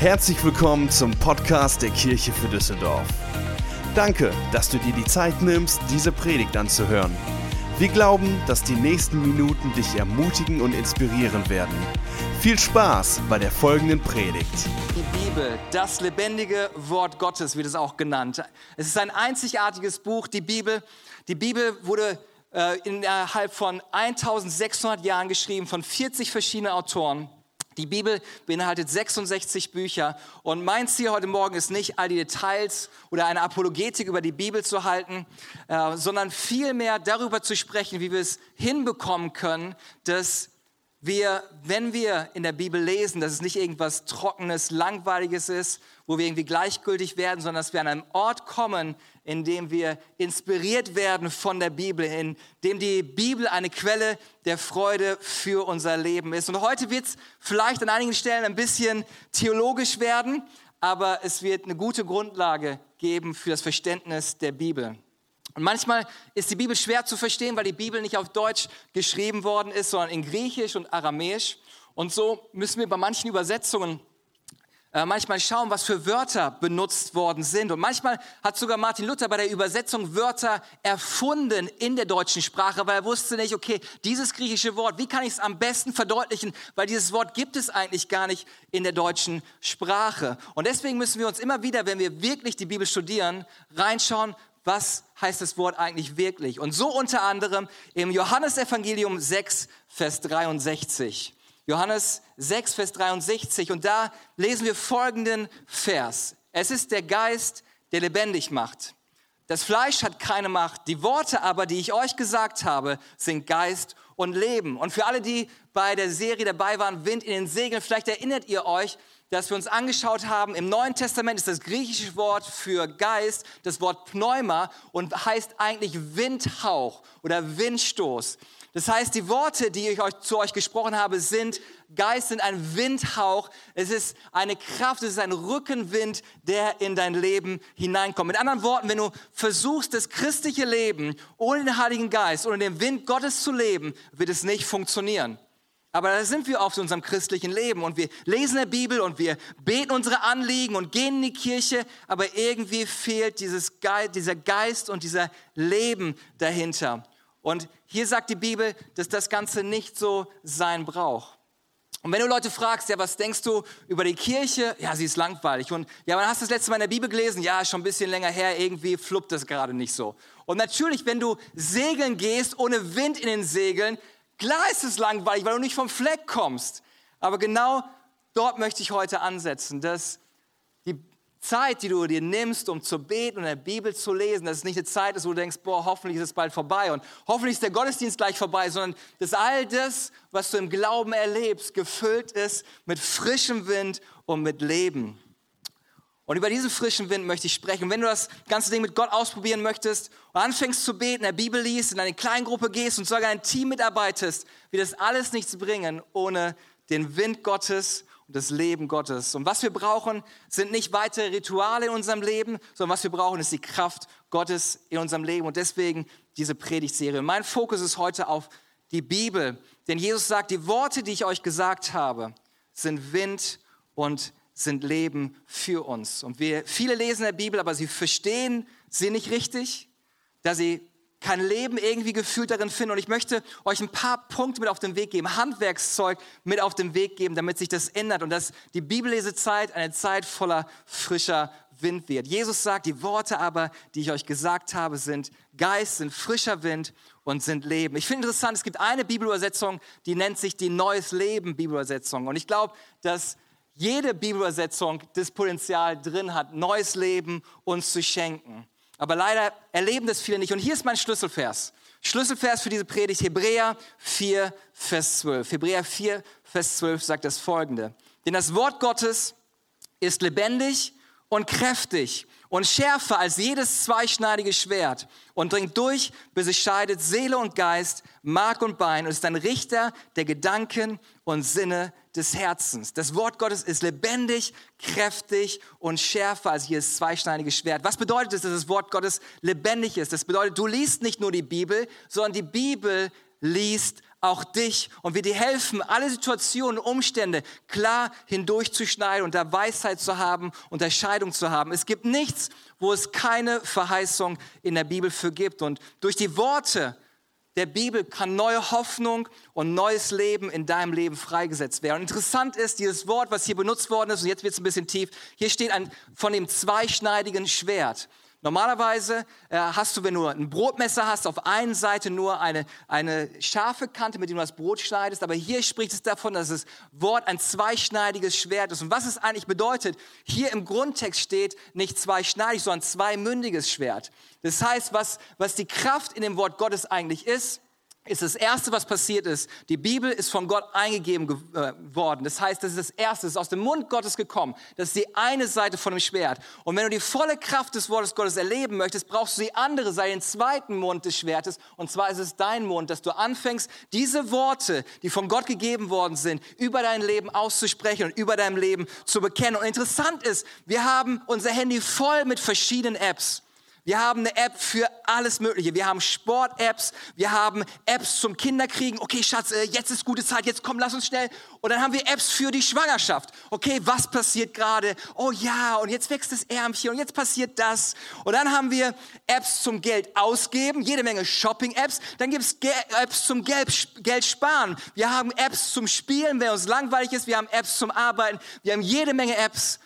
Herzlich willkommen zum Podcast der Kirche für Düsseldorf. Danke, dass du dir die Zeit nimmst, diese Predigt anzuhören. Wir glauben, dass die nächsten Minuten dich ermutigen und inspirieren werden. Viel Spaß bei der folgenden Predigt. Die Bibel, das lebendige Wort Gottes wird es auch genannt. Es ist ein einzigartiges Buch, die Bibel. Die Bibel wurde äh, innerhalb von 1600 Jahren geschrieben von 40 verschiedenen Autoren. Die Bibel beinhaltet 66 Bücher und mein Ziel heute Morgen ist nicht, all die Details oder eine Apologetik über die Bibel zu halten, äh, sondern vielmehr darüber zu sprechen, wie wir es hinbekommen können, dass wir, wenn wir in der Bibel lesen, dass es nicht irgendwas Trockenes, Langweiliges ist, wo wir irgendwie gleichgültig werden, sondern dass wir an einem Ort kommen, in dem wir inspiriert werden von der Bibel, in dem die Bibel eine Quelle der Freude für unser Leben ist. Und heute wird es vielleicht an einigen Stellen ein bisschen theologisch werden, aber es wird eine gute Grundlage geben für das Verständnis der Bibel. Und manchmal ist die Bibel schwer zu verstehen, weil die Bibel nicht auf Deutsch geschrieben worden ist, sondern in Griechisch und Aramäisch. Und so müssen wir bei manchen Übersetzungen äh, manchmal schauen, was für Wörter benutzt worden sind. Und manchmal hat sogar Martin Luther bei der Übersetzung Wörter erfunden in der deutschen Sprache, weil er wusste nicht, okay, dieses griechische Wort, wie kann ich es am besten verdeutlichen, weil dieses Wort gibt es eigentlich gar nicht in der deutschen Sprache. Und deswegen müssen wir uns immer wieder, wenn wir wirklich die Bibel studieren, reinschauen, was heißt das Wort eigentlich wirklich? Und so unter anderem im Johannesevangelium 6, Vers 63. Johannes 6, Vers 63. Und da lesen wir folgenden Vers. Es ist der Geist, der lebendig macht. Das Fleisch hat keine Macht. Die Worte aber, die ich euch gesagt habe, sind Geist und Leben. Und für alle, die bei der Serie dabei waren, Wind in den Segeln, vielleicht erinnert ihr euch, dass wir uns angeschaut haben, im Neuen Testament ist das griechische Wort für Geist das Wort Pneuma und heißt eigentlich Windhauch oder Windstoß. Das heißt, die Worte, die ich euch, zu euch gesprochen habe, sind Geist, sind ein Windhauch. Es ist eine Kraft, es ist ein Rückenwind, der in dein Leben hineinkommt. Mit anderen Worten, wenn du versuchst, das christliche Leben ohne den Heiligen Geist, ohne den Wind Gottes zu leben, wird es nicht funktionieren. Aber da sind wir oft in unserem christlichen Leben und wir lesen der Bibel und wir beten unsere Anliegen und gehen in die Kirche, aber irgendwie fehlt dieses Geist, dieser Geist und dieser Leben dahinter. Und hier sagt die Bibel, dass das Ganze nicht so sein braucht. Und wenn du Leute fragst, ja, was denkst du über die Kirche? Ja, sie ist langweilig. Und ja, wann hast du das letzte Mal in der Bibel gelesen? Ja, schon ein bisschen länger her, irgendwie fluppt das gerade nicht so. Und natürlich, wenn du segeln gehst, ohne Wind in den Segeln, Klar ist es langweilig, weil du nicht vom Fleck kommst. Aber genau dort möchte ich heute ansetzen, dass die Zeit, die du dir nimmst, um zu beten und in der Bibel zu lesen, dass es nicht eine Zeit ist, wo du denkst, boah, hoffentlich ist es bald vorbei und hoffentlich ist der Gottesdienst gleich vorbei, sondern dass all das, was du im Glauben erlebst, gefüllt ist mit frischem Wind und mit Leben. Und über diesen frischen Wind möchte ich sprechen. Und wenn du das ganze Ding mit Gott ausprobieren möchtest und anfängst zu beten, der Bibel liest, in eine Kleingruppe gehst und sogar ein Team mitarbeitest, wird das alles nichts bringen ohne den Wind Gottes und das Leben Gottes. Und was wir brauchen, sind nicht weitere Rituale in unserem Leben, sondern was wir brauchen, ist die Kraft Gottes in unserem Leben. Und deswegen diese Predigtserie. Mein Fokus ist heute auf die Bibel. Denn Jesus sagt, die Worte, die ich euch gesagt habe, sind Wind und sind Leben für uns. Und wir, viele lesen der Bibel, aber sie verstehen sie nicht richtig, da sie kein Leben irgendwie gefühlt darin finden. Und ich möchte euch ein paar Punkte mit auf den Weg geben, Handwerkszeug mit auf den Weg geben, damit sich das ändert und dass die Bibellesezeit eine Zeit voller frischer Wind wird. Jesus sagt, die Worte aber, die ich euch gesagt habe, sind Geist, sind frischer Wind und sind Leben. Ich finde interessant, es gibt eine Bibelübersetzung, die nennt sich die Neues Leben Bibelübersetzung. Und ich glaube, dass jede Bibelübersetzung das Potenzial drin hat, neues Leben uns zu schenken. Aber leider erleben das viele nicht. Und hier ist mein Schlüsselvers. Schlüsselvers für diese Predigt, Hebräer 4, Vers 12. Hebräer 4, Vers 12 sagt das folgende. Denn das Wort Gottes ist lebendig und kräftig und schärfer als jedes zweischneidige Schwert und dringt durch, bis es scheidet Seele und Geist, Mark und Bein und ist ein Richter der Gedanken und Sinne des Herzens. Das Wort Gottes ist lebendig, kräftig und schärfer als jedes zweischneidige Schwert. Was bedeutet es, dass das Wort Gottes lebendig ist? Das bedeutet, du liest nicht nur die Bibel, sondern die Bibel liest auch dich und wir dir helfen, alle Situationen und Umstände klar hindurchzuschneiden und da Weisheit zu haben, Unterscheidung zu haben. Es gibt nichts, wo es keine Verheißung in der Bibel für gibt. Und durch die Worte der Bibel kann neue Hoffnung und neues Leben in deinem Leben freigesetzt werden. Und interessant ist, dieses Wort, was hier benutzt worden ist, und jetzt wird es ein bisschen tief, hier steht ein, von dem zweischneidigen Schwert. Normalerweise äh, hast du, wenn du ein Brotmesser hast, auf einer Seite nur eine, eine scharfe Kante, mit der du das Brot schneidest. Aber hier spricht es davon, dass das Wort ein zweischneidiges Schwert ist. Und was es eigentlich bedeutet, hier im Grundtext steht nicht zweischneidig, sondern zweimündiges Schwert. Das heißt, was, was die Kraft in dem Wort Gottes eigentlich ist, ist das Erste, was passiert ist. Die Bibel ist von Gott eingegeben. Äh, das heißt, das ist das Erste, das ist aus dem Mund Gottes gekommen. Das ist die eine Seite von dem Schwert. Und wenn du die volle Kraft des Wortes Gottes erleben möchtest, brauchst du die andere Seite, den zweiten Mund des Schwertes. Und zwar ist es dein Mund, dass du anfängst, diese Worte, die von Gott gegeben worden sind, über dein Leben auszusprechen und über dein Leben zu bekennen. Und interessant ist, wir haben unser Handy voll mit verschiedenen Apps. Wir haben eine App für alles Mögliche. Wir haben Sport-Apps, wir haben Apps zum Kinderkriegen. Okay, Schatz, äh, jetzt ist gute Zeit, jetzt komm, lass uns schnell. Und dann haben wir Apps für die Schwangerschaft. Okay, was passiert gerade? Oh ja, und jetzt wächst das Ärmchen und jetzt passiert das. Und dann haben wir Apps zum Geld ausgeben, jede Menge Shopping-Apps. Dann gibt es Apps zum Geld sparen. Wir haben Apps zum Spielen, wenn uns langweilig ist. Wir haben Apps zum Arbeiten. Wir haben jede Menge Apps.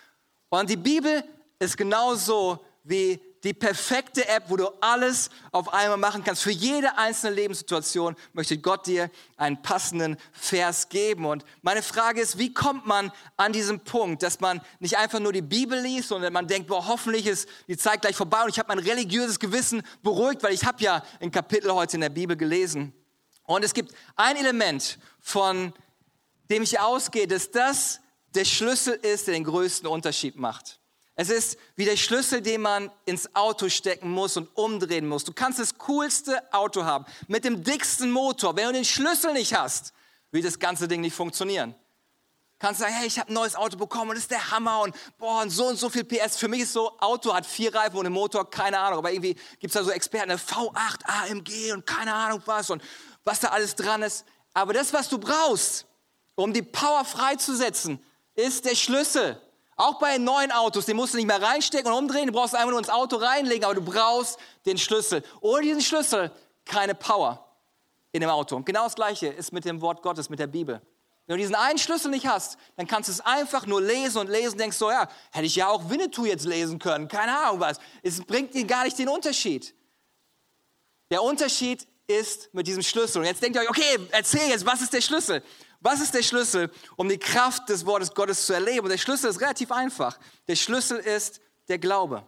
Und die Bibel ist genauso wie die perfekte App, wo du alles auf einmal machen kannst. Für jede einzelne Lebenssituation möchte Gott dir einen passenden Vers geben. Und meine Frage ist, wie kommt man an diesen Punkt, dass man nicht einfach nur die Bibel liest, sondern man denkt, boah, hoffentlich ist die Zeit gleich vorbei und ich habe mein religiöses Gewissen beruhigt, weil ich habe ja ein Kapitel heute in der Bibel gelesen. Und es gibt ein Element, von dem ich ausgehe, dass das der Schlüssel ist, der den größten Unterschied macht. Es ist wie der Schlüssel, den man ins Auto stecken muss und umdrehen muss. Du kannst das coolste Auto haben mit dem dicksten Motor. Wenn du den Schlüssel nicht hast, wird das ganze Ding nicht funktionieren. Du kannst sagen, hey, ich habe ein neues Auto bekommen und das ist der Hammer und boah, und so und so viel PS. Für mich ist so, Auto hat vier Reifen und einen Motor, keine Ahnung. Aber irgendwie gibt es da so Experten, eine V8 AMG und keine Ahnung was und was da alles dran ist. Aber das, was du brauchst, um die Power freizusetzen, ist der Schlüssel. Auch bei neuen Autos, den musst du nicht mehr reinstecken und umdrehen, du brauchst einfach nur ins Auto reinlegen, aber du brauchst den Schlüssel. Ohne diesen Schlüssel keine Power in dem Auto. Und genau das Gleiche ist mit dem Wort Gottes, mit der Bibel. Wenn du diesen einen Schlüssel nicht hast, dann kannst du es einfach nur lesen und lesen, denkst so, ja, hätte ich ja auch Winnetou jetzt lesen können, keine Ahnung was. Es bringt dir gar nicht den Unterschied. Der Unterschied ist mit diesem Schlüssel. Und jetzt denkt ihr euch, okay, erzähl jetzt, was ist der Schlüssel? Was ist der Schlüssel, um die Kraft des Wortes Gottes zu erleben? Und der Schlüssel ist relativ einfach. Der Schlüssel ist der Glaube.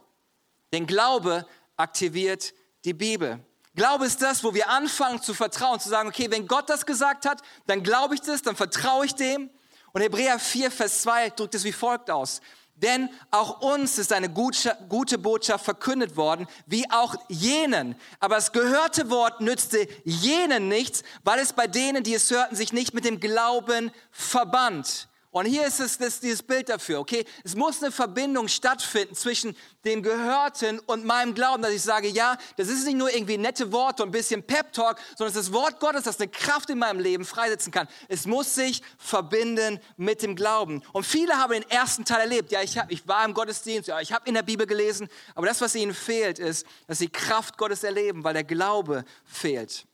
Denn Glaube aktiviert die Bibel. Glaube ist das, wo wir anfangen zu vertrauen, zu sagen, okay, wenn Gott das gesagt hat, dann glaube ich das, dann vertraue ich dem. Und Hebräer 4, Vers 2 drückt es wie folgt aus. Denn auch uns ist eine gute Botschaft verkündet worden, wie auch jenen. Aber das gehörte Wort nützte jenen nichts, weil es bei denen, die es hörten, sich nicht mit dem Glauben verband. Und hier ist es das, dieses Bild dafür, okay? Es muss eine Verbindung stattfinden zwischen dem Gehörten und meinem Glauben, dass ich sage, ja, das ist nicht nur irgendwie nette Worte und ein bisschen Pep-Talk, sondern es ist das Wort Gottes, das eine Kraft in meinem Leben freisetzen kann. Es muss sich verbinden mit dem Glauben. Und viele haben den ersten Teil erlebt. Ja, ich, hab, ich war im Gottesdienst, ja, ich habe in der Bibel gelesen, aber das, was ihnen fehlt, ist, dass sie Kraft Gottes erleben, weil der Glaube fehlt.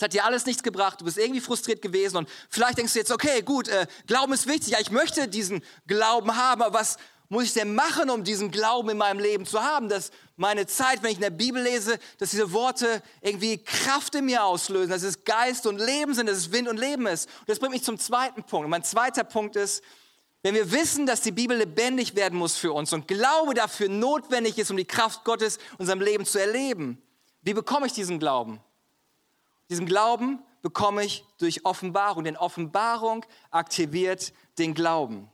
Es hat dir alles nichts gebracht, du bist irgendwie frustriert gewesen und vielleicht denkst du jetzt, okay, gut, äh, Glauben ist wichtig, ja, ich möchte diesen Glauben haben, aber was muss ich denn machen, um diesen Glauben in meinem Leben zu haben, dass meine Zeit, wenn ich in der Bibel lese, dass diese Worte irgendwie Kraft in mir auslösen, dass es Geist und Leben sind, dass es Wind und Leben ist. Und das bringt mich zum zweiten Punkt. Und mein zweiter Punkt ist, wenn wir wissen, dass die Bibel lebendig werden muss für uns und Glaube dafür notwendig ist, um die Kraft Gottes in unserem Leben zu erleben, wie bekomme ich diesen Glauben? Diesen Glauben bekomme ich durch Offenbarung, denn Offenbarung aktiviert den Glauben.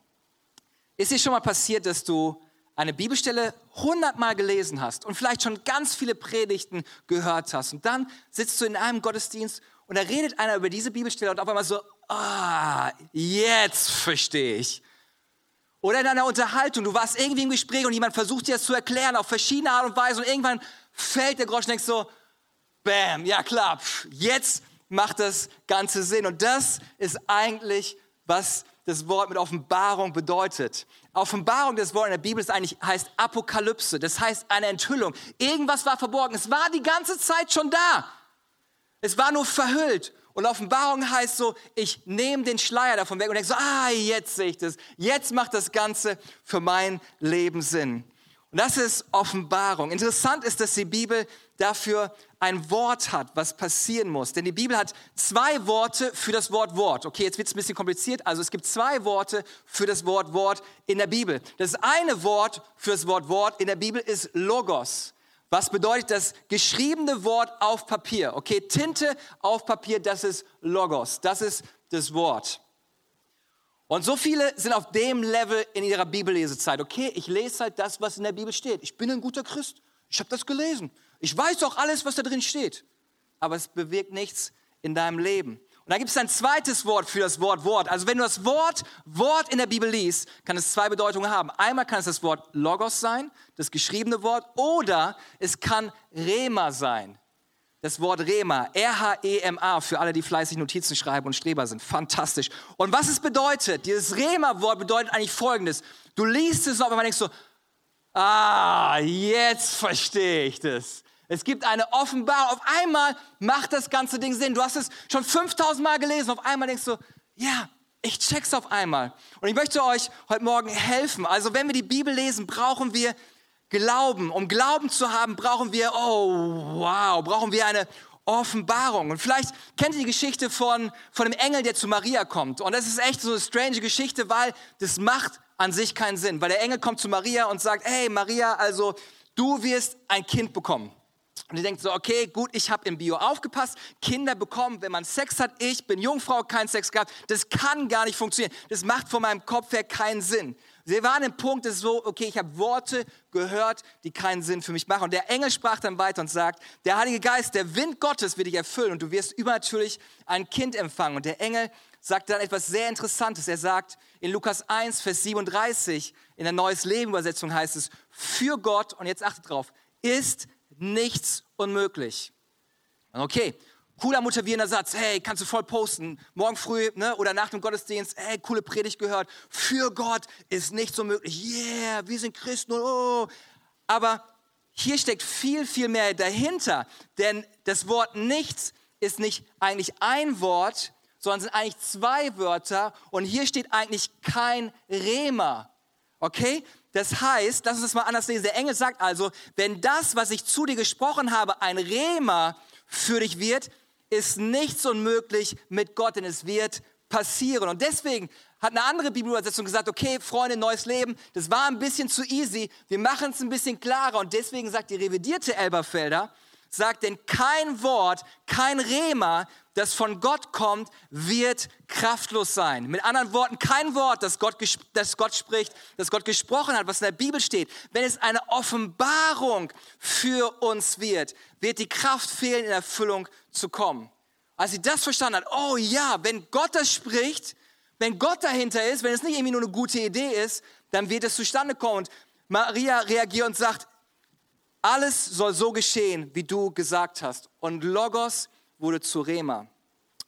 Ist dir schon mal passiert, dass du eine Bibelstelle hundertmal gelesen hast und vielleicht schon ganz viele Predigten gehört hast und dann sitzt du in einem Gottesdienst und da redet einer über diese Bibelstelle und auf einmal so, ah, jetzt verstehe ich. Oder in einer Unterhaltung, du warst irgendwie im Gespräch und jemand versucht dir das zu erklären auf verschiedene Art und Weise und irgendwann fällt der Groschen und denkst so, Bam, ja klar, jetzt macht das Ganze Sinn. Und das ist eigentlich, was das Wort mit Offenbarung bedeutet. Offenbarung, das Wort in der Bibel ist eigentlich, heißt Apokalypse. Das heißt eine Enthüllung. Irgendwas war verborgen. Es war die ganze Zeit schon da. Es war nur verhüllt. Und Offenbarung heißt so, ich nehme den Schleier davon weg und denke so, ah, jetzt sehe ich das. Jetzt macht das Ganze für mein Leben Sinn. Und das ist Offenbarung. Interessant ist, dass die Bibel dafür ein Wort hat, was passieren muss. Denn die Bibel hat zwei Worte für das Wort Wort. Okay, jetzt wird es ein bisschen kompliziert. Also es gibt zwei Worte für das Wort Wort in der Bibel. Das eine Wort für das Wort Wort in der Bibel ist Logos. Was bedeutet das geschriebene Wort auf Papier? Okay, Tinte auf Papier, das ist Logos. Das ist das Wort. Und so viele sind auf dem Level in ihrer Bibellesezeit. Okay, ich lese halt das, was in der Bibel steht. Ich bin ein guter Christ. Ich habe das gelesen. Ich weiß auch alles, was da drin steht. Aber es bewirkt nichts in deinem Leben. Und da gibt es ein zweites Wort für das Wort Wort. Also wenn du das Wort Wort in der Bibel liest, kann es zwei Bedeutungen haben. Einmal kann es das Wort Logos sein, das geschriebene Wort, oder es kann Rema sein. Das Wort Rema, R-H-E-M-A, für alle, die fleißig Notizen schreiben und Streber sind. Fantastisch. Und was es bedeutet, dieses Rema-Wort bedeutet eigentlich Folgendes. Du liest es und man denkst so, ah, jetzt verstehe ich das. Es gibt eine Offenbarung. Auf einmal macht das ganze Ding Sinn. Du hast es schon 5000 Mal gelesen. Auf einmal denkst du, ja, ich check's auf einmal. Und ich möchte euch heute Morgen helfen. Also wenn wir die Bibel lesen, brauchen wir Glauben. Um Glauben zu haben, brauchen wir, oh wow, brauchen wir eine Offenbarung. Und vielleicht kennt ihr die Geschichte von, von dem Engel, der zu Maria kommt. Und das ist echt so eine strange Geschichte, weil das macht an sich keinen Sinn. Weil der Engel kommt zu Maria und sagt, hey Maria, also du wirst ein Kind bekommen. Und ihr denkt so, okay, gut, ich habe im Bio aufgepasst, Kinder bekommen, wenn man Sex hat, ich bin Jungfrau, kein Sex gehabt, das kann gar nicht funktionieren. Das macht von meinem Kopf her keinen Sinn. Sie waren im Punkt, das ist so, okay, ich habe Worte gehört, die keinen Sinn für mich machen. Und der Engel sprach dann weiter und sagt, der Heilige Geist, der Wind Gottes wird dich erfüllen und du wirst übernatürlich ein Kind empfangen. Und der Engel sagt dann etwas sehr Interessantes. Er sagt in Lukas 1, Vers 37, in der Neues Leben Übersetzung heißt es, für Gott, und jetzt achtet drauf, ist nichts unmöglich. Okay, cooler motivierender Satz, hey, kannst du voll posten, morgen früh ne, oder nach dem Gottesdienst, hey, coole Predigt gehört, für Gott ist nichts unmöglich, yeah, wir sind Christen, oh. Aber hier steckt viel, viel mehr dahinter, denn das Wort nichts ist nicht eigentlich ein Wort, sondern sind eigentlich zwei Wörter. Und hier steht eigentlich kein Rema. Okay? Das heißt, lass uns das mal anders lesen. Der Engel sagt also, wenn das, was ich zu dir gesprochen habe, ein Rema für dich wird, ist nichts unmöglich mit Gott, denn es wird passieren. Und deswegen hat eine andere Bibelübersetzung gesagt, okay, Freunde, neues Leben, das war ein bisschen zu easy, wir machen es ein bisschen klarer. Und deswegen sagt die revidierte Elberfelder, sagt, denn kein Wort, kein Rema, das von Gott kommt, wird kraftlos sein. Mit anderen Worten, kein Wort, das Gott, das Gott spricht, das Gott gesprochen hat, was in der Bibel steht. Wenn es eine Offenbarung für uns wird, wird die Kraft fehlen, in Erfüllung zu kommen. Als sie das verstanden hat, oh ja, wenn Gott das spricht, wenn Gott dahinter ist, wenn es nicht irgendwie nur eine gute Idee ist, dann wird es zustande kommen. Und Maria reagiert und sagt, alles soll so geschehen, wie du gesagt hast. Und Logos wurde zu Rema.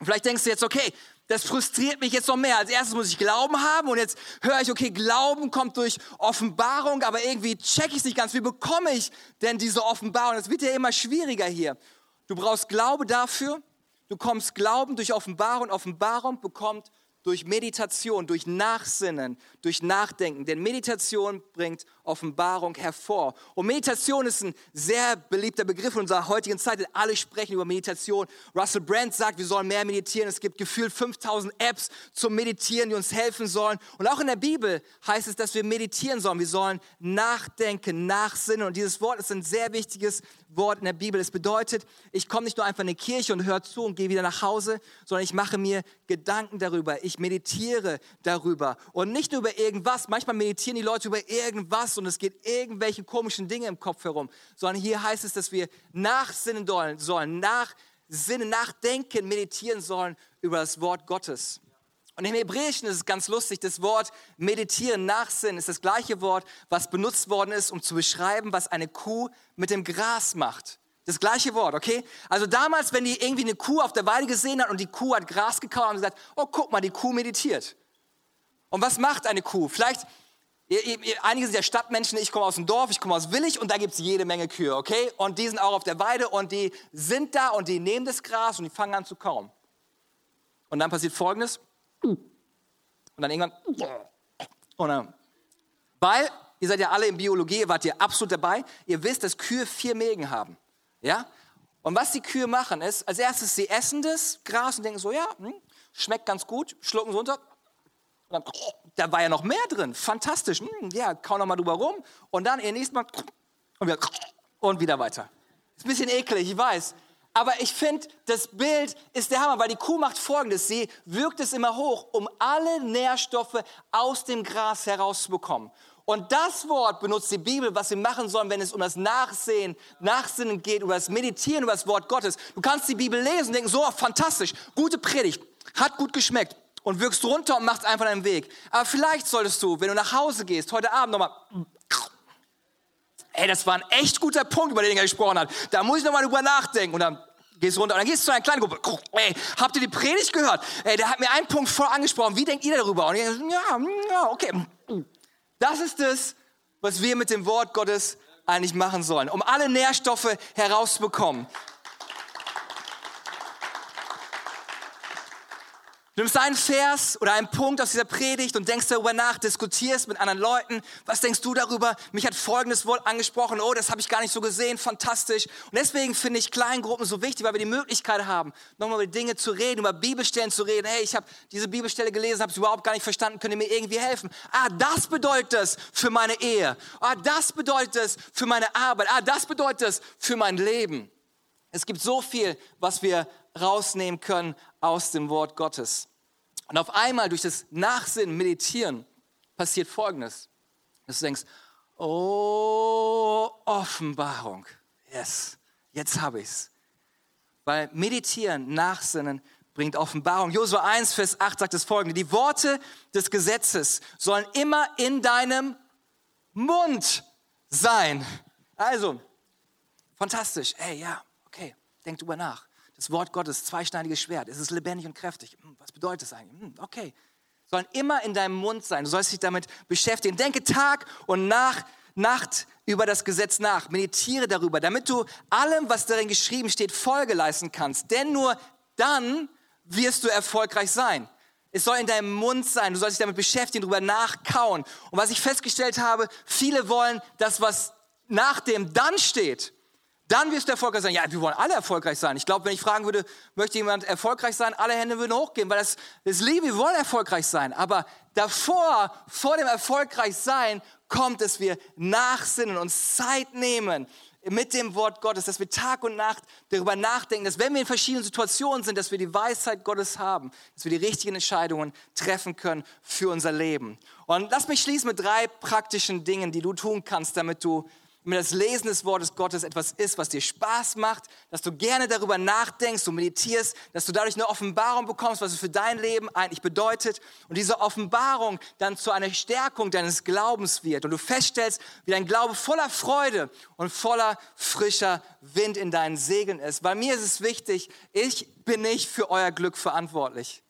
Vielleicht denkst du jetzt, okay, das frustriert mich jetzt noch mehr. Als erstes muss ich Glauben haben und jetzt höre ich, okay, Glauben kommt durch Offenbarung, aber irgendwie check ich es nicht ganz. Wie bekomme ich denn diese Offenbarung? Das wird ja immer schwieriger hier. Du brauchst Glaube dafür. Du kommst Glauben durch Offenbarung. Offenbarung bekommt durch Meditation, durch Nachsinnen, durch Nachdenken. Denn Meditation bringt Offenbarung hervor. Und Meditation ist ein sehr beliebter Begriff in unserer heutigen Zeit. Alle sprechen über Meditation. Russell Brand sagt, wir sollen mehr meditieren. Es gibt gefühlt 5000 Apps zum Meditieren, die uns helfen sollen. Und auch in der Bibel heißt es, dass wir meditieren sollen. Wir sollen nachdenken, nachsinnen. Und dieses Wort ist ein sehr wichtiges Wort in der Bibel. Es bedeutet, ich komme nicht nur einfach in die Kirche und höre zu und gehe wieder nach Hause, sondern ich mache mir Gedanken darüber. Ich meditiere darüber. Und nicht nur über irgendwas. Manchmal meditieren die Leute über irgendwas und es geht irgendwelche komischen Dinge im Kopf herum, sondern hier heißt es, dass wir nachsinnen sollen, nachsinnen, nachdenken, meditieren sollen über das Wort Gottes. Und im Hebräischen ist es ganz lustig, das Wort meditieren, nachsinnen ist das gleiche Wort, was benutzt worden ist, um zu beschreiben, was eine Kuh mit dem Gras macht. Das gleiche Wort, okay? Also damals, wenn die irgendwie eine Kuh auf der Weide gesehen hat und die Kuh hat Gras gekaut, haben sie gesagt, oh, guck mal, die Kuh meditiert. Und was macht eine Kuh? Vielleicht, einige sind ja Stadtmenschen, ich komme aus dem Dorf, ich komme aus Willig und da gibt es jede Menge Kühe, okay? Und die sind auch auf der Weide und die sind da und die nehmen das Gras und die fangen an zu kauen. Und dann passiert Folgendes. Und dann irgendwann. Und dann, weil, ihr seid ja alle in Biologie, wart ihr absolut dabei, ihr wisst, dass Kühe vier Mägen haben. Ja? Und was die Kühe machen ist, als erstes, sie essen das Gras und denken so, ja, hm, schmeckt ganz gut, schlucken es runter. Dann, da war ja noch mehr drin, fantastisch. Hm, ja, kauen noch mal drüber rum. Und dann ihr nächstes Mal und wieder, und wieder weiter. Ist ein bisschen eklig, ich weiß. Aber ich finde, das Bild ist der Hammer, weil die Kuh macht folgendes. Sie wirkt es immer hoch, um alle Nährstoffe aus dem Gras herauszubekommen. Und das Wort benutzt die Bibel, was wir machen sollen, wenn es um das Nachsehen, Nachsinnen geht, über das Meditieren, über das Wort Gottes. Du kannst die Bibel lesen und denken, so fantastisch, gute Predigt, hat gut geschmeckt und wirkst runter und machst einfach deinen Weg. Aber vielleicht solltest du, wenn du nach Hause gehst, heute Abend nochmal, ey, das war ein echt guter Punkt, über den er gesprochen hat. Da muss ich nochmal drüber nachdenken. Und dann gehst du runter und dann gehst du zu einer kleinen Gruppe. Ey, habt ihr die Predigt gehört? Ey, der hat mir einen Punkt voll angesprochen. Wie denkt ihr darüber? Und ich, ja, ja, okay. Das ist es, was wir mit dem Wort Gottes eigentlich machen sollen, um alle Nährstoffe herauszubekommen. Nimmst einen Vers oder einen Punkt aus dieser Predigt und denkst darüber nach, diskutierst mit anderen Leuten. Was denkst du darüber? Mich hat folgendes Wort angesprochen. Oh, das habe ich gar nicht so gesehen. Fantastisch. Und deswegen finde ich Kleingruppen so wichtig, weil wir die Möglichkeit haben, nochmal über Dinge zu reden, über Bibelstellen zu reden. Hey, ich habe diese Bibelstelle gelesen, habe es überhaupt gar nicht verstanden. Könnt ihr mir irgendwie helfen? Ah, das bedeutet es für meine Ehe. Ah, das bedeutet es für meine Arbeit. Ah, das bedeutet es für mein Leben. Es gibt so viel, was wir rausnehmen können aus dem Wort Gottes. Und auf einmal durch das Nachsinnen, Meditieren passiert Folgendes. Dass du denkst, oh, Offenbarung. Yes, jetzt habe ich's. Weil Meditieren, Nachsinnen bringt Offenbarung. Josua 1, Vers 8 sagt das folgende. Die Worte des Gesetzes sollen immer in deinem Mund sein. Also, fantastisch. Hey, ja, okay, denk drüber nach. Das Wort Gottes, zweischneidiges Schwert. Es ist lebendig und kräftig. Hm, was bedeutet das eigentlich? Hm, okay. Sollen immer in deinem Mund sein. Du sollst dich damit beschäftigen. Denke Tag und nach, Nacht über das Gesetz nach. Meditiere darüber, damit du allem, was darin geschrieben steht, Folge leisten kannst. Denn nur dann wirst du erfolgreich sein. Es soll in deinem Mund sein. Du sollst dich damit beschäftigen, darüber nachkauen. Und was ich festgestellt habe, viele wollen das, was nach dem dann steht, dann wirst du erfolgreich sein. Ja, wir wollen alle erfolgreich sein. Ich glaube, wenn ich fragen würde, möchte jemand erfolgreich sein, alle Hände würden hochgehen, weil das, das Liebe, wir wollen erfolgreich sein. Aber davor, vor dem erfolgreich sein, kommt es, wir nachsinnen, uns Zeit nehmen mit dem Wort Gottes, dass wir Tag und Nacht darüber nachdenken, dass wenn wir in verschiedenen Situationen sind, dass wir die Weisheit Gottes haben, dass wir die richtigen Entscheidungen treffen können für unser Leben. Und lass mich schließen mit drei praktischen Dingen, die du tun kannst, damit du wenn das Lesen des Wortes Gottes etwas ist, was dir Spaß macht, dass du gerne darüber nachdenkst, du meditierst, dass du dadurch eine Offenbarung bekommst, was es für dein Leben eigentlich bedeutet und diese Offenbarung dann zu einer Stärkung deines Glaubens wird und du feststellst, wie dein Glaube voller Freude und voller frischer Wind in deinen Segeln ist. Bei mir ist es wichtig, ich bin nicht für euer Glück verantwortlich.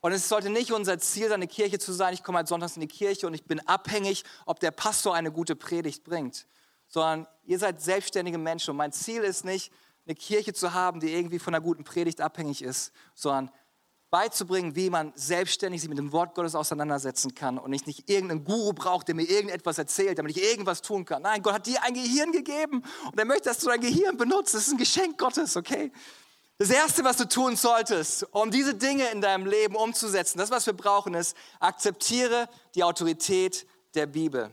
Und es sollte nicht unser Ziel sein, eine Kirche zu sein. Ich komme halt sonntags in die Kirche und ich bin abhängig, ob der Pastor eine gute Predigt bringt sondern ihr seid selbstständige Menschen. Und mein Ziel ist nicht, eine Kirche zu haben, die irgendwie von einer guten Predigt abhängig ist, sondern beizubringen, wie man selbstständig sich mit dem Wort Gottes auseinandersetzen kann und nicht, nicht irgendeinen Guru braucht, der mir irgendetwas erzählt, damit ich irgendwas tun kann. Nein, Gott hat dir ein Gehirn gegeben und er möchte, dass du dein Gehirn benutzt. Das ist ein Geschenk Gottes, okay? Das Erste, was du tun solltest, um diese Dinge in deinem Leben umzusetzen, das, was wir brauchen, ist, akzeptiere die Autorität der Bibel.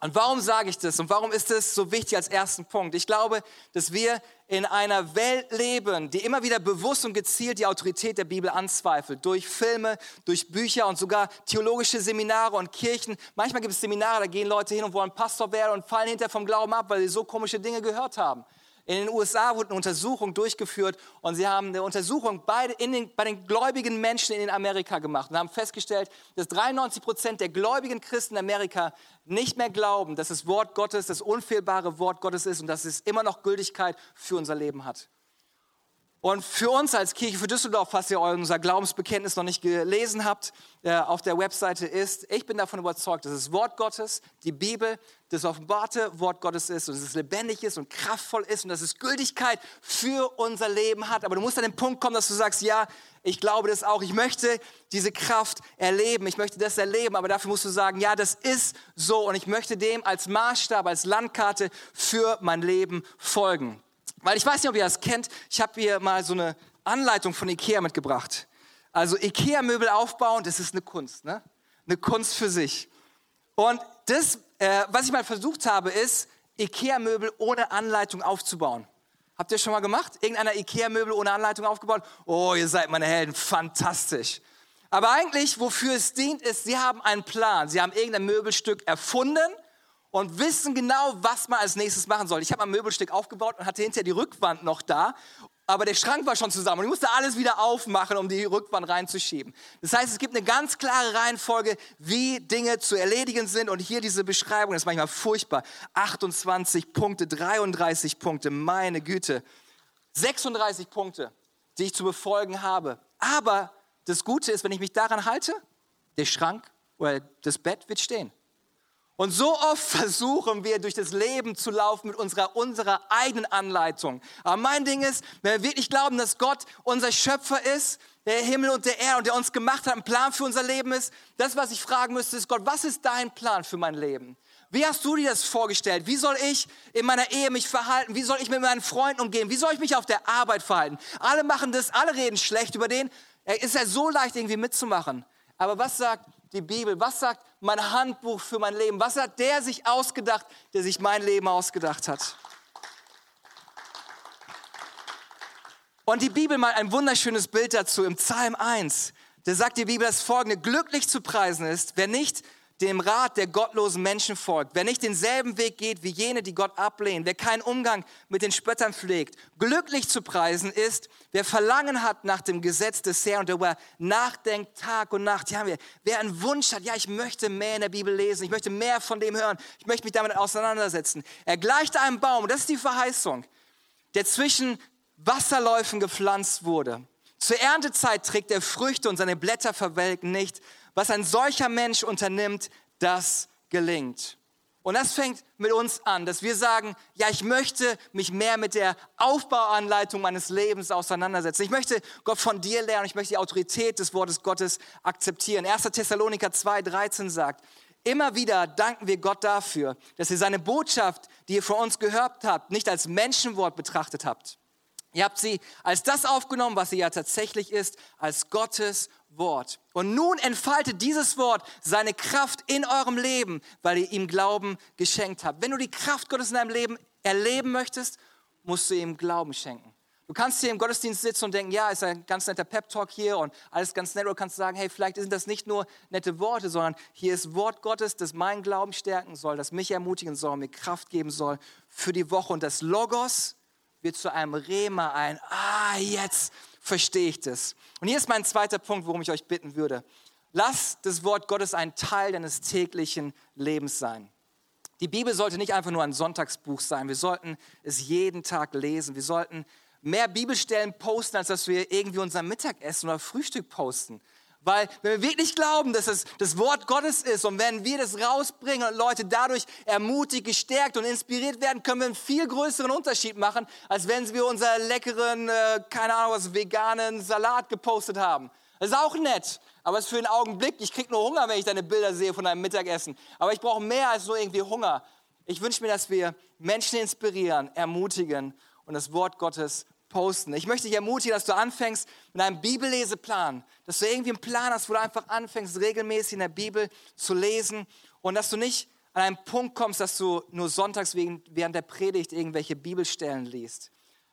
Und warum sage ich das und warum ist das so wichtig als ersten Punkt? Ich glaube, dass wir in einer Welt leben, die immer wieder bewusst und gezielt die Autorität der Bibel anzweifelt. Durch Filme, durch Bücher und sogar theologische Seminare und Kirchen. Manchmal gibt es Seminare, da gehen Leute hin und wollen Pastor werden und fallen hinterher vom Glauben ab, weil sie so komische Dinge gehört haben. In den USA wurde eine Untersuchung durchgeführt und sie haben eine Untersuchung bei den, bei den gläubigen Menschen in Amerika gemacht und haben festgestellt, dass 93 Prozent der gläubigen Christen in Amerika nicht mehr glauben, dass das Wort Gottes das unfehlbare Wort Gottes ist und dass es immer noch Gültigkeit für unser Leben hat. Und für uns als Kirche für Düsseldorf, falls ihr unser Glaubensbekenntnis noch nicht gelesen habt, äh, auf der Webseite ist, ich bin davon überzeugt, dass das Wort Gottes, die Bibel, das offenbarte Wort Gottes ist und dass es lebendig ist und kraftvoll ist und dass es Gültigkeit für unser Leben hat. Aber du musst an den Punkt kommen, dass du sagst, ja, ich glaube das auch. Ich möchte diese Kraft erleben. Ich möchte das erleben. Aber dafür musst du sagen, ja, das ist so. Und ich möchte dem als Maßstab, als Landkarte für mein Leben folgen. Weil ich weiß nicht, ob ihr das kennt, ich habe hier mal so eine Anleitung von Ikea mitgebracht. Also Ikea-Möbel aufbauen, das ist eine Kunst, ne? Eine Kunst für sich. Und das, äh, was ich mal versucht habe, ist, Ikea-Möbel ohne Anleitung aufzubauen. Habt ihr schon mal gemacht? Irgendeiner Ikea-Möbel ohne Anleitung aufgebaut? Oh, ihr seid meine Helden, fantastisch. Aber eigentlich, wofür es dient, ist, sie haben einen Plan. Sie haben irgendein Möbelstück erfunden und wissen genau, was man als nächstes machen soll. Ich habe ein Möbelstück aufgebaut und hatte hinterher die Rückwand noch da, aber der Schrank war schon zusammen und ich musste alles wieder aufmachen, um die Rückwand reinzuschieben. Das heißt, es gibt eine ganz klare Reihenfolge, wie Dinge zu erledigen sind und hier diese Beschreibung ist manchmal furchtbar. 28 Punkte, 33 Punkte, meine Güte. 36 Punkte, die ich zu befolgen habe. Aber das Gute ist, wenn ich mich daran halte, der Schrank oder das Bett wird stehen. Und so oft versuchen wir durch das Leben zu laufen mit unserer, unserer eigenen Anleitung. Aber mein Ding ist, wenn wir wirklich glauben, dass Gott unser Schöpfer ist, der Himmel und der Erde und der uns gemacht hat, ein Plan für unser Leben ist, das, was ich fragen müsste, ist Gott, was ist dein Plan für mein Leben? Wie hast du dir das vorgestellt? Wie soll ich in meiner Ehe mich verhalten? Wie soll ich mit meinen Freunden umgehen? Wie soll ich mich auf der Arbeit verhalten? Alle machen das, alle reden schlecht über den. Ist ja so leicht irgendwie mitzumachen. Aber was sagt die Bibel? Was sagt mein Handbuch für mein Leben? Was hat der sich ausgedacht, der sich mein Leben ausgedacht hat? Und die Bibel mal ein wunderschönes Bild dazu im Psalm 1. Da sagt die Bibel das folgende, glücklich zu preisen ist, wer nicht dem Rat der gottlosen Menschen folgt, wer nicht denselben Weg geht wie jene, die Gott ablehnen, wer keinen Umgang mit den Spöttern pflegt. Glücklich zu preisen ist, wer Verlangen hat nach dem Gesetz des Herrn und darüber nachdenkt Tag und Nacht. Ja, wer einen Wunsch hat, ja, ich möchte mehr in der Bibel lesen, ich möchte mehr von dem hören, ich möchte mich damit auseinandersetzen. Er gleicht einem Baum, das ist die Verheißung, der zwischen Wasserläufen gepflanzt wurde. Zur Erntezeit trägt er Früchte und seine Blätter verwelken nicht. Was ein solcher Mensch unternimmt, das gelingt. Und das fängt mit uns an, dass wir sagen, ja, ich möchte mich mehr mit der Aufbauanleitung meines Lebens auseinandersetzen. Ich möchte Gott von dir lernen, ich möchte die Autorität des Wortes Gottes akzeptieren. 1. Thessaloniker 2,13 sagt, immer wieder danken wir Gott dafür, dass ihr seine Botschaft, die ihr von uns gehört habt, nicht als Menschenwort betrachtet habt. Ihr habt sie als das aufgenommen, was sie ja tatsächlich ist, als Gottes Wort. Und nun entfaltet dieses Wort seine Kraft in eurem Leben, weil ihr ihm Glauben geschenkt habt. Wenn du die Kraft Gottes in deinem Leben erleben möchtest, musst du ihm Glauben schenken. Du kannst hier im Gottesdienst sitzen und denken, ja, ist ein ganz netter Pep-Talk hier und alles ganz nett. Oder kannst sagen, hey, vielleicht sind das nicht nur nette Worte, sondern hier ist Wort Gottes, das meinen Glauben stärken soll, das mich ermutigen soll, mir Kraft geben soll für die Woche. Und das Logos wird zu einem Rema ein, ah, jetzt verstehe ich das. Und hier ist mein zweiter Punkt, worum ich euch bitten würde. Lass das Wort Gottes ein Teil deines täglichen Lebens sein. Die Bibel sollte nicht einfach nur ein Sonntagsbuch sein. Wir sollten es jeden Tag lesen. Wir sollten mehr Bibelstellen posten, als dass wir irgendwie unser Mittagessen oder Frühstück posten. Weil wenn wir wirklich glauben, dass es das Wort Gottes ist und wenn wir das rausbringen und Leute dadurch ermutigt, gestärkt und inspiriert werden, können wir einen viel größeren Unterschied machen, als wenn wir unseren leckeren, äh, keine Ahnung was, veganen Salat gepostet haben. Das ist auch nett, aber es ist für einen Augenblick. Ich kriege nur Hunger, wenn ich deine Bilder sehe von deinem Mittagessen. Aber ich brauche mehr als nur irgendwie Hunger. Ich wünsche mir, dass wir Menschen inspirieren, ermutigen und das Wort Gottes posten. Ich möchte dich ermutigen, dass du anfängst mit einem Bibelleseplan, dass du irgendwie einen Plan hast, wo du einfach anfängst, regelmäßig in der Bibel zu lesen und dass du nicht an einen Punkt kommst, dass du nur sonntags während der Predigt irgendwelche Bibelstellen liest.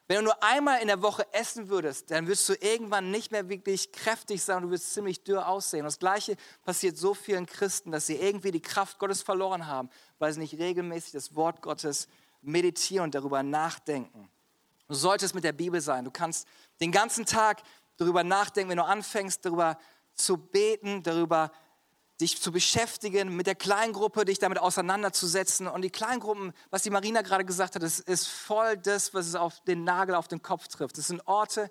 Wenn du nur einmal in der Woche essen würdest, dann wirst du irgendwann nicht mehr wirklich kräftig sein und du wirst ziemlich dürr aussehen. Das Gleiche passiert so vielen Christen, dass sie irgendwie die Kraft Gottes verloren haben, weil sie nicht regelmäßig das Wort Gottes meditieren und darüber nachdenken. Du solltest mit der Bibel sein. Du kannst den ganzen Tag darüber nachdenken, wenn du anfängst, darüber zu beten, darüber dich zu beschäftigen, mit der Kleingruppe dich damit auseinanderzusetzen. Und die Kleingruppen, was die Marina gerade gesagt hat, ist, ist voll das, was es auf den Nagel auf den Kopf trifft. Das sind Orte,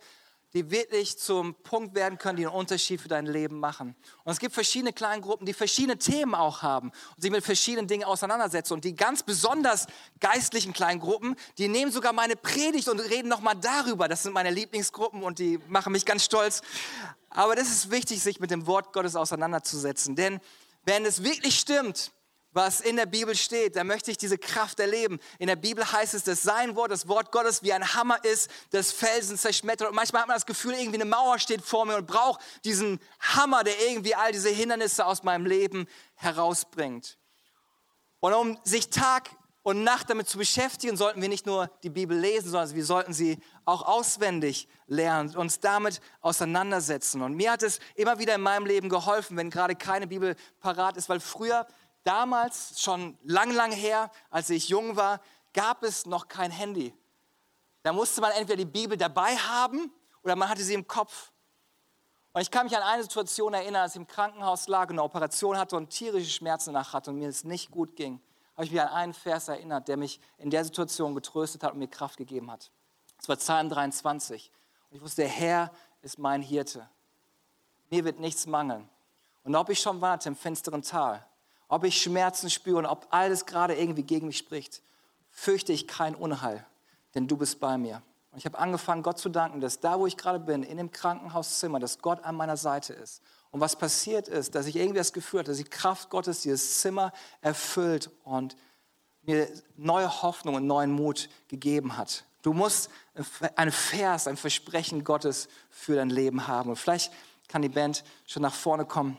die wirklich zum Punkt werden können, die einen Unterschied für dein Leben machen. Und es gibt verschiedene Kleingruppen, die verschiedene Themen auch haben und sich mit verschiedenen Dingen auseinandersetzen. Und die ganz besonders geistlichen Kleingruppen, die nehmen sogar meine Predigt und reden nochmal darüber. Das sind meine Lieblingsgruppen und die machen mich ganz stolz. Aber das ist wichtig, sich mit dem Wort Gottes auseinanderzusetzen. Denn wenn es wirklich stimmt, was in der Bibel steht, dann möchte ich diese Kraft erleben. In der Bibel heißt es, dass sein Wort, das Wort Gottes wie ein Hammer ist, das Felsen zerschmettert. Und manchmal hat man das Gefühl, irgendwie eine Mauer steht vor mir und braucht diesen Hammer, der irgendwie all diese Hindernisse aus meinem Leben herausbringt. Und um sich Tag und Nacht damit zu beschäftigen, sollten wir nicht nur die Bibel lesen, sondern wir sollten sie auch auswendig lernen, uns damit auseinandersetzen. Und mir hat es immer wieder in meinem Leben geholfen, wenn gerade keine Bibel parat ist, weil früher damals, schon lang, lang her, als ich jung war, gab es noch kein Handy. Da musste man entweder die Bibel dabei haben oder man hatte sie im Kopf. Und ich kann mich an eine Situation erinnern, als ich im Krankenhaus lag und eine Operation hatte und tierische Schmerzen nach hatte und mir es nicht gut ging, habe ich mich an einen Vers erinnert, der mich in der Situation getröstet hat und mir Kraft gegeben hat. Es war Psalm 23. Und ich wusste, der Herr ist mein Hirte. Mir wird nichts mangeln. Und ob ich schon warte im finsteren Tal, ob ich Schmerzen spüre und ob alles gerade irgendwie gegen mich spricht, fürchte ich kein Unheil, denn du bist bei mir. Und ich habe angefangen, Gott zu danken, dass da, wo ich gerade bin, in dem Krankenhauszimmer, dass Gott an meiner Seite ist. Und was passiert ist, dass ich irgendwie das Gefühl hatte, dass die Kraft Gottes dieses Zimmer erfüllt und mir neue Hoffnung und neuen Mut gegeben hat. Du musst ein Vers, ein Versprechen Gottes für dein Leben haben. Und vielleicht kann die Band schon nach vorne kommen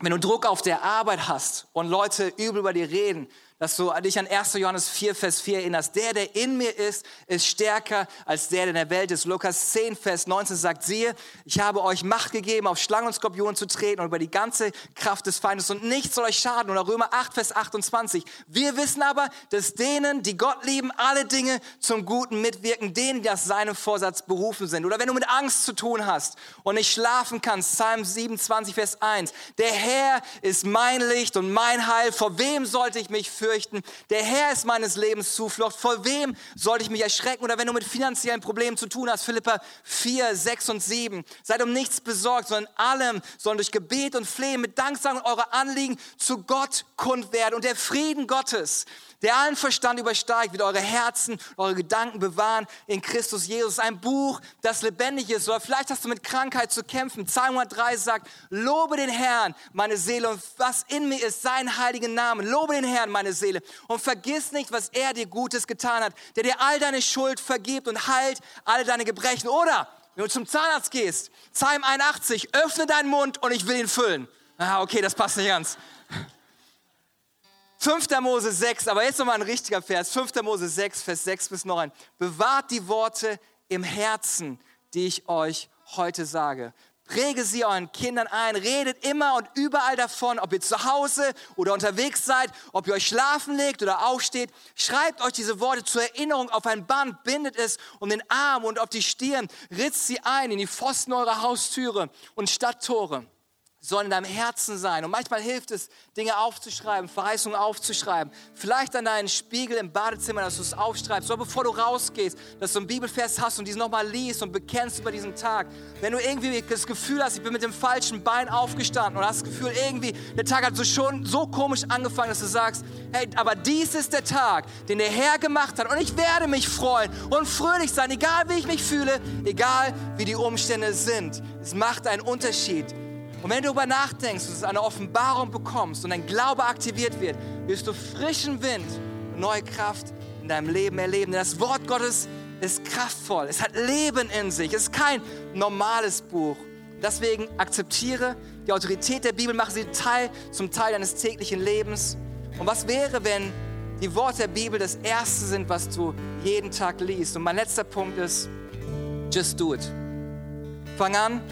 wenn du Druck auf der Arbeit hast und Leute übel über dir reden, dass du dich an 1. Johannes 4, Vers 4 erinnerst. Der, der in mir ist, ist stärker als der, der in der Welt ist. Lukas 10, Vers 19 sagt, siehe, ich habe euch Macht gegeben, auf Schlangen und Skorpionen zu treten und über die ganze Kraft des Feindes und nichts soll euch schaden. Oder Römer 8, Vers 28. Wir wissen aber, dass denen, die Gott lieben, alle Dinge zum Guten mitwirken, denen, die aus seinem Vorsatz berufen sind. Oder wenn du mit Angst zu tun hast und nicht schlafen kannst, Psalm 27, Vers 1. Der Herr ist mein Licht und mein Heil. Vor wem sollte ich mich fürchten? Fürchten. Der Herr ist meines Lebens Zuflucht. Vor wem sollte ich mich erschrecken? Oder wenn du mit finanziellen Problemen zu tun hast, Philippa 4, 6 und 7. Seid um nichts besorgt, sondern allem sollen durch Gebet und Flehen mit Danksagung eure Anliegen zu Gott kund werden. Und der Frieden Gottes, der allen Verstand übersteigt, wird eure Herzen, eure Gedanken bewahren in Christus Jesus. Ein Buch, das lebendig ist. Oder vielleicht hast du mit Krankheit zu kämpfen. Psalm 103 sagt, lobe den Herrn, meine Seele, und was in mir ist, seinen heiligen Namen. Lobe den Herrn, meine Seele. Und vergiss nicht, was er dir Gutes getan hat, der dir all deine Schuld vergibt und heilt alle deine Gebrechen. Oder, wenn du zum Zahnarzt gehst, Psalm 81, öffne deinen Mund und ich will ihn füllen. Ah, okay, das passt nicht ganz. 5. Mose 6, aber jetzt nochmal ein richtiger Vers. 5. Mose 6, Vers 6 bis 9. Bewahrt die Worte im Herzen, die ich euch heute sage. Präge sie euren Kindern ein, redet immer und überall davon, ob ihr zu Hause oder unterwegs seid, ob ihr euch schlafen legt oder aufsteht. Schreibt euch diese Worte zur Erinnerung auf ein Band, bindet es um den Arm und auf die Stirn, ritzt sie ein in die Pfosten eurer Haustüre und Stadttore sollen in deinem Herzen sein. Und manchmal hilft es, Dinge aufzuschreiben, Verheißungen aufzuschreiben. Vielleicht an deinen Spiegel im Badezimmer, dass du es aufschreibst. Oder bevor du rausgehst, dass du ein Bibelvers hast und diesen nochmal liest und bekennst über diesen Tag. Wenn du irgendwie das Gefühl hast, ich bin mit dem falschen Bein aufgestanden und hast das Gefühl, irgendwie, der Tag hat so schon so komisch angefangen, dass du sagst, hey, aber dies ist der Tag, den der Herr gemacht hat. Und ich werde mich freuen und fröhlich sein, egal wie ich mich fühle, egal wie die Umstände sind. Es macht einen Unterschied und wenn du darüber nachdenkst und eine Offenbarung bekommst und dein Glaube aktiviert wird, wirst du frischen Wind und neue Kraft in deinem Leben erleben. Denn das Wort Gottes ist kraftvoll, es hat Leben in sich, es ist kein normales Buch. Deswegen akzeptiere die Autorität der Bibel, mache sie Teil, zum Teil deines täglichen Lebens. Und was wäre, wenn die Worte der Bibel das Erste sind, was du jeden Tag liest? Und mein letzter Punkt ist, just do it. Fang an,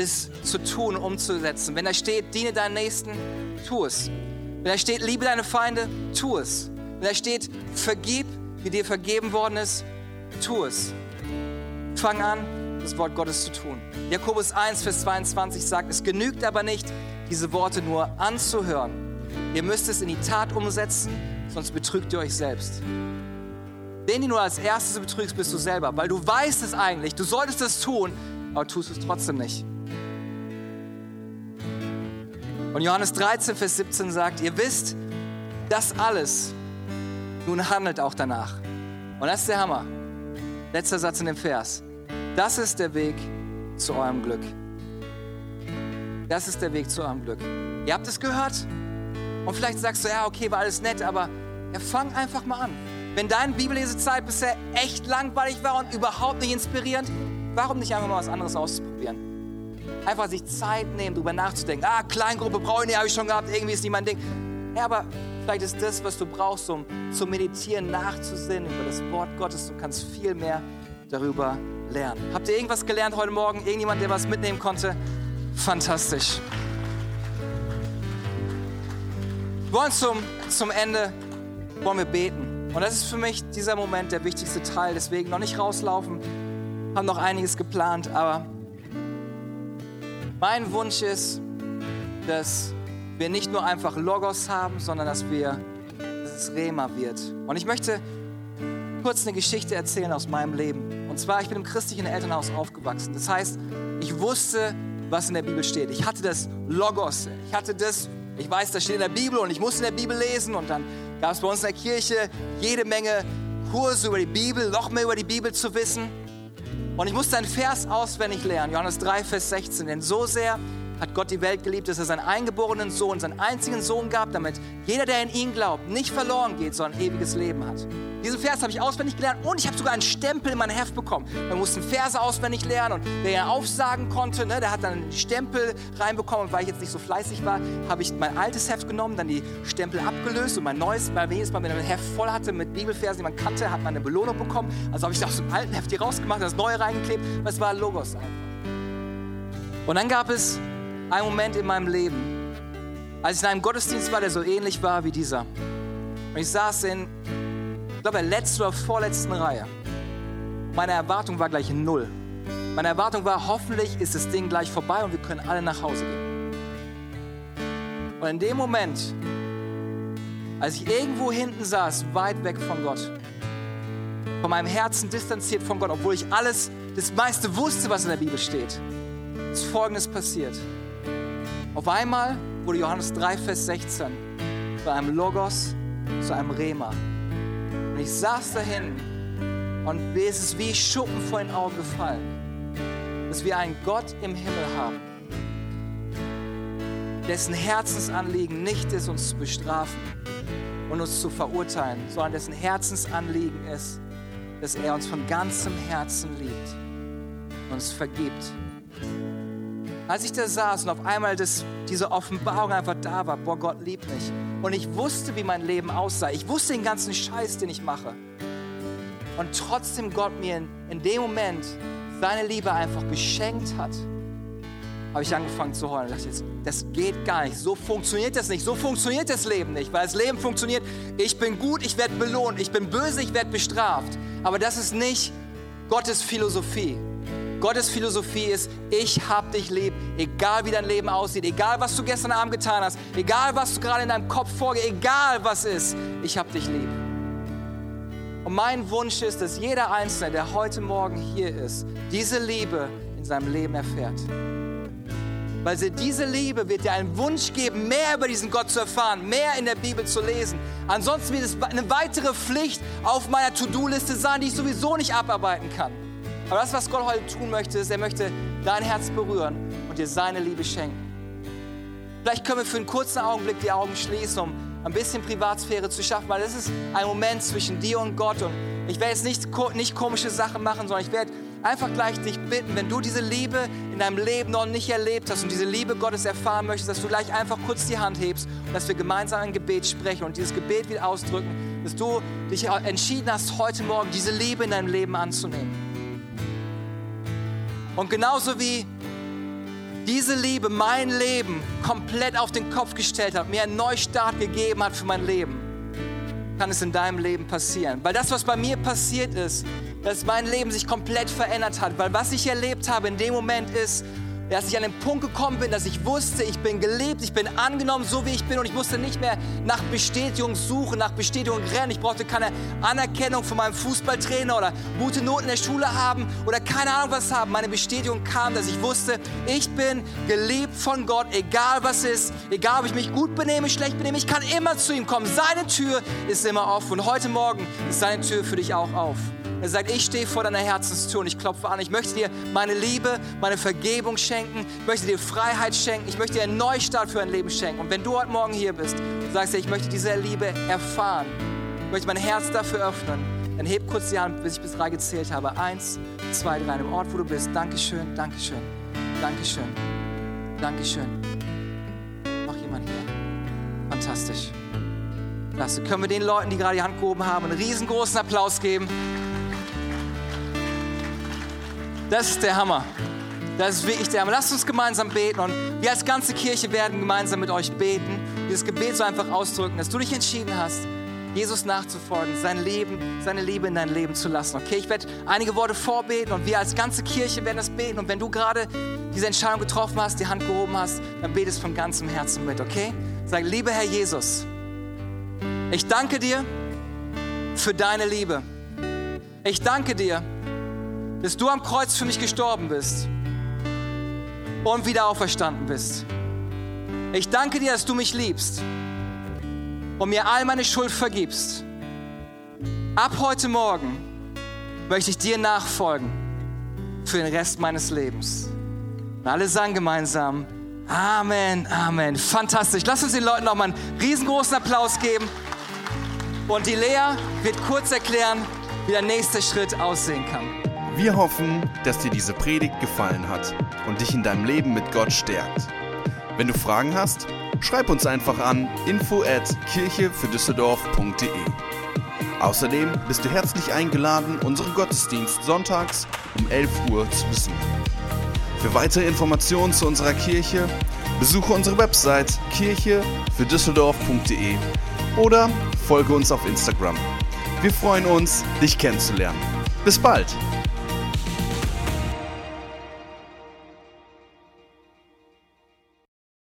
ist zu tun, umzusetzen. Wenn da steht, diene deinen Nächsten, tu es. Wenn da steht, liebe deine Feinde, tu es. Wenn da steht, vergib, wie dir vergeben worden ist, tu es. fang an, das Wort Gottes zu tun. Jakobus 1, Vers 22 sagt, es genügt aber nicht, diese Worte nur anzuhören. Ihr müsst es in die Tat umsetzen, sonst betrügt ihr euch selbst. Den, den du als erstes betrügst, bist du selber, weil du weißt es eigentlich, du solltest es tun, aber tust es trotzdem nicht. Und Johannes 13, Vers 17 sagt, ihr wisst, das alles, nun handelt auch danach. Und das ist der Hammer. Letzter Satz in dem Vers. Das ist der Weg zu eurem Glück. Das ist der Weg zu eurem Glück. Ihr habt es gehört und vielleicht sagst du, ja, okay, war alles nett, aber ja, fang einfach mal an. Wenn deine Bibellesezeit bisher echt langweilig war und überhaupt nicht inspirierend, warum nicht einfach mal was anderes auszuprobieren? Einfach sich Zeit nehmen, darüber nachzudenken. Ah, Kleingruppe brauche ich nicht, habe ich schon gehabt, irgendwie ist nicht mein Ding. Ja, aber vielleicht ist das, was du brauchst, um zu meditieren, nachzusinnen über das Wort Gottes. Du kannst viel mehr darüber lernen. Habt ihr irgendwas gelernt heute Morgen? Irgendjemand, der was mitnehmen konnte? Fantastisch. Wir wollen zum, zum Ende wollen wir beten. Und das ist für mich dieser Moment der wichtigste Teil. Deswegen noch nicht rauslaufen, haben noch einiges geplant, aber mein Wunsch ist, dass wir nicht nur einfach Logos haben, sondern dass wir, dass es Rema wird. Und ich möchte kurz eine Geschichte erzählen aus meinem Leben. Und zwar, ich bin im christlichen Elternhaus aufgewachsen. Das heißt, ich wusste, was in der Bibel steht. Ich hatte das Logos. Ich hatte das, ich weiß, das steht in der Bibel und ich musste in der Bibel lesen. Und dann gab es bei uns in der Kirche jede Menge Kurse über die Bibel, noch mehr über die Bibel zu wissen. Und ich musste einen Vers auswendig lernen, Johannes 3, Vers 16. Denn so sehr hat Gott die Welt geliebt, dass er seinen eingeborenen Sohn, seinen einzigen Sohn gab, damit jeder, der in ihn glaubt, nicht verloren geht, sondern ewiges Leben hat. Diesen Vers habe ich auswendig gelernt und ich habe sogar einen Stempel in mein Heft bekommen. Man musste Verse auswendig lernen und wer ja aufsagen konnte, ne, der hat dann einen Stempel reinbekommen. Und weil ich jetzt nicht so fleißig war, habe ich mein altes Heft genommen, dann die Stempel abgelöst und mein neues, weil jedes Mal, wenn man ein Heft voll hatte mit Bibelversen, die man kannte, hat man eine Belohnung bekommen. Also habe ich aus dem alten Heft hier rausgemacht, das neue reingeklebt, weil es war Logos einfach. Und dann gab es einen Moment in meinem Leben, als ich in einem Gottesdienst war, der so ähnlich war wie dieser. Und ich saß in, ich glaube, der letzten oder vorletzten Reihe. Meine Erwartung war gleich null. Meine Erwartung war, hoffentlich ist das Ding gleich vorbei und wir können alle nach Hause gehen. Und in dem Moment, als ich irgendwo hinten saß, weit weg von Gott, von meinem Herzen distanziert von Gott, obwohl ich alles, das meiste wusste, was in der Bibel steht, ist Folgendes passiert. Auf einmal wurde Johannes 3, Vers 16 zu einem Logos, zu einem Rema. Und ich saß dahin und mir ist es wie Schuppen vor den Augen gefallen, dass wir einen Gott im Himmel haben, dessen Herzensanliegen nicht ist, uns zu bestrafen und uns zu verurteilen, sondern dessen Herzensanliegen ist, dass er uns von ganzem Herzen liebt und uns vergibt als ich da saß und auf einmal das, diese Offenbarung einfach da war, boah, Gott liebt mich. Und ich wusste, wie mein Leben aussah. Ich wusste den ganzen Scheiß, den ich mache. Und trotzdem Gott mir in, in dem Moment seine Liebe einfach geschenkt hat, habe ich angefangen zu heulen. Ich dachte jetzt, das geht gar nicht. So funktioniert das nicht. So funktioniert das Leben nicht. Weil das Leben funktioniert, ich bin gut, ich werde belohnt. Ich bin böse, ich werde bestraft. Aber das ist nicht Gottes Philosophie. Gottes Philosophie ist, ich hab dich lieb, egal wie dein Leben aussieht, egal was du gestern Abend getan hast, egal was du gerade in deinem Kopf vorgeht, egal was ist, ich hab dich lieb. Und mein Wunsch ist, dass jeder Einzelne, der heute Morgen hier ist, diese Liebe in seinem Leben erfährt. Weil sie, diese Liebe wird dir einen Wunsch geben, mehr über diesen Gott zu erfahren, mehr in der Bibel zu lesen. Ansonsten wird es eine weitere Pflicht auf meiner To-Do-Liste sein, die ich sowieso nicht abarbeiten kann. Aber das, was Gott heute tun möchte, ist, er möchte dein Herz berühren und dir seine Liebe schenken. Vielleicht können wir für einen kurzen Augenblick die Augen schließen, um ein bisschen Privatsphäre zu schaffen, weil das ist ein Moment zwischen dir und Gott. Und ich werde jetzt nicht, nicht komische Sachen machen, sondern ich werde einfach gleich dich bitten, wenn du diese Liebe in deinem Leben noch nicht erlebt hast und diese Liebe Gottes erfahren möchtest, dass du gleich einfach kurz die Hand hebst und dass wir gemeinsam ein Gebet sprechen und dieses Gebet wieder ausdrücken, dass du dich entschieden hast, heute Morgen diese Liebe in deinem Leben anzunehmen. Und genauso wie diese Liebe mein Leben komplett auf den Kopf gestellt hat, mir einen Neustart gegeben hat für mein Leben, kann es in deinem Leben passieren. Weil das, was bei mir passiert ist, dass mein Leben sich komplett verändert hat. Weil was ich erlebt habe in dem Moment ist, dass ich an den Punkt gekommen bin, dass ich wusste, ich bin geliebt, ich bin angenommen, so wie ich bin und ich musste nicht mehr nach Bestätigung suchen, nach Bestätigung rennen. Ich brauchte keine Anerkennung von meinem Fußballtrainer oder gute Noten in der Schule haben oder keine Ahnung was haben. Meine Bestätigung kam, dass ich wusste, ich bin geliebt von Gott, egal was ist, egal ob ich mich gut benehme, schlecht benehme, ich kann immer zu ihm kommen. Seine Tür ist immer offen und heute Morgen ist seine Tür für dich auch auf. Er sagt, ich stehe vor deiner Herzenstür und ich klopfe an. Ich möchte dir meine Liebe, meine Vergebung schenken. Ich möchte dir Freiheit schenken. Ich möchte dir einen Neustart für ein Leben schenken. Und wenn du heute Morgen hier bist und sagst, ich möchte diese Liebe erfahren, ich möchte mein Herz dafür öffnen, dann heb kurz die Hand, bis ich bis drei gezählt habe. Eins, zwei, drei, dem Ort, wo du bist. Dankeschön, Dankeschön, Dankeschön, Dankeschön. Noch jemand hier? Fantastisch. Klasse. Können wir den Leuten, die gerade die Hand gehoben haben, einen riesengroßen Applaus geben? Das ist der Hammer. Das ist wirklich der Hammer. Lasst uns gemeinsam beten und wir als ganze Kirche werden gemeinsam mit euch beten. Dieses Gebet so einfach ausdrücken, dass du dich entschieden hast, Jesus nachzufolgen, sein Leben, seine Liebe in dein Leben zu lassen. Okay, ich werde einige Worte vorbeten und wir als ganze Kirche werden das beten. Und wenn du gerade diese Entscheidung getroffen hast, die Hand gehoben hast, dann betest von ganzem Herzen mit, okay? Sag, lieber Herr Jesus, ich danke dir für deine Liebe. Ich danke dir, dass du am Kreuz für mich gestorben bist und wieder auferstanden bist. Ich danke dir, dass du mich liebst und mir all meine Schuld vergibst. Ab heute Morgen möchte ich dir nachfolgen für den Rest meines Lebens. Und alle sagen gemeinsam, Amen, Amen. Fantastisch. Lass uns den Leuten noch mal einen riesengroßen Applaus geben. Und die Lea wird kurz erklären, wie der nächste Schritt aussehen kann. Wir hoffen, dass dir diese Predigt gefallen hat und dich in deinem Leben mit Gott stärkt. Wenn du Fragen hast, schreib uns einfach an info at kirchefürdüsseldorf.de. Außerdem bist du herzlich eingeladen, unseren Gottesdienst sonntags um 11 Uhr zu besuchen. Für weitere Informationen zu unserer Kirche besuche unsere Website kirchefürdüsseldorf.de oder folge uns auf Instagram. Wir freuen uns, dich kennenzulernen. Bis bald!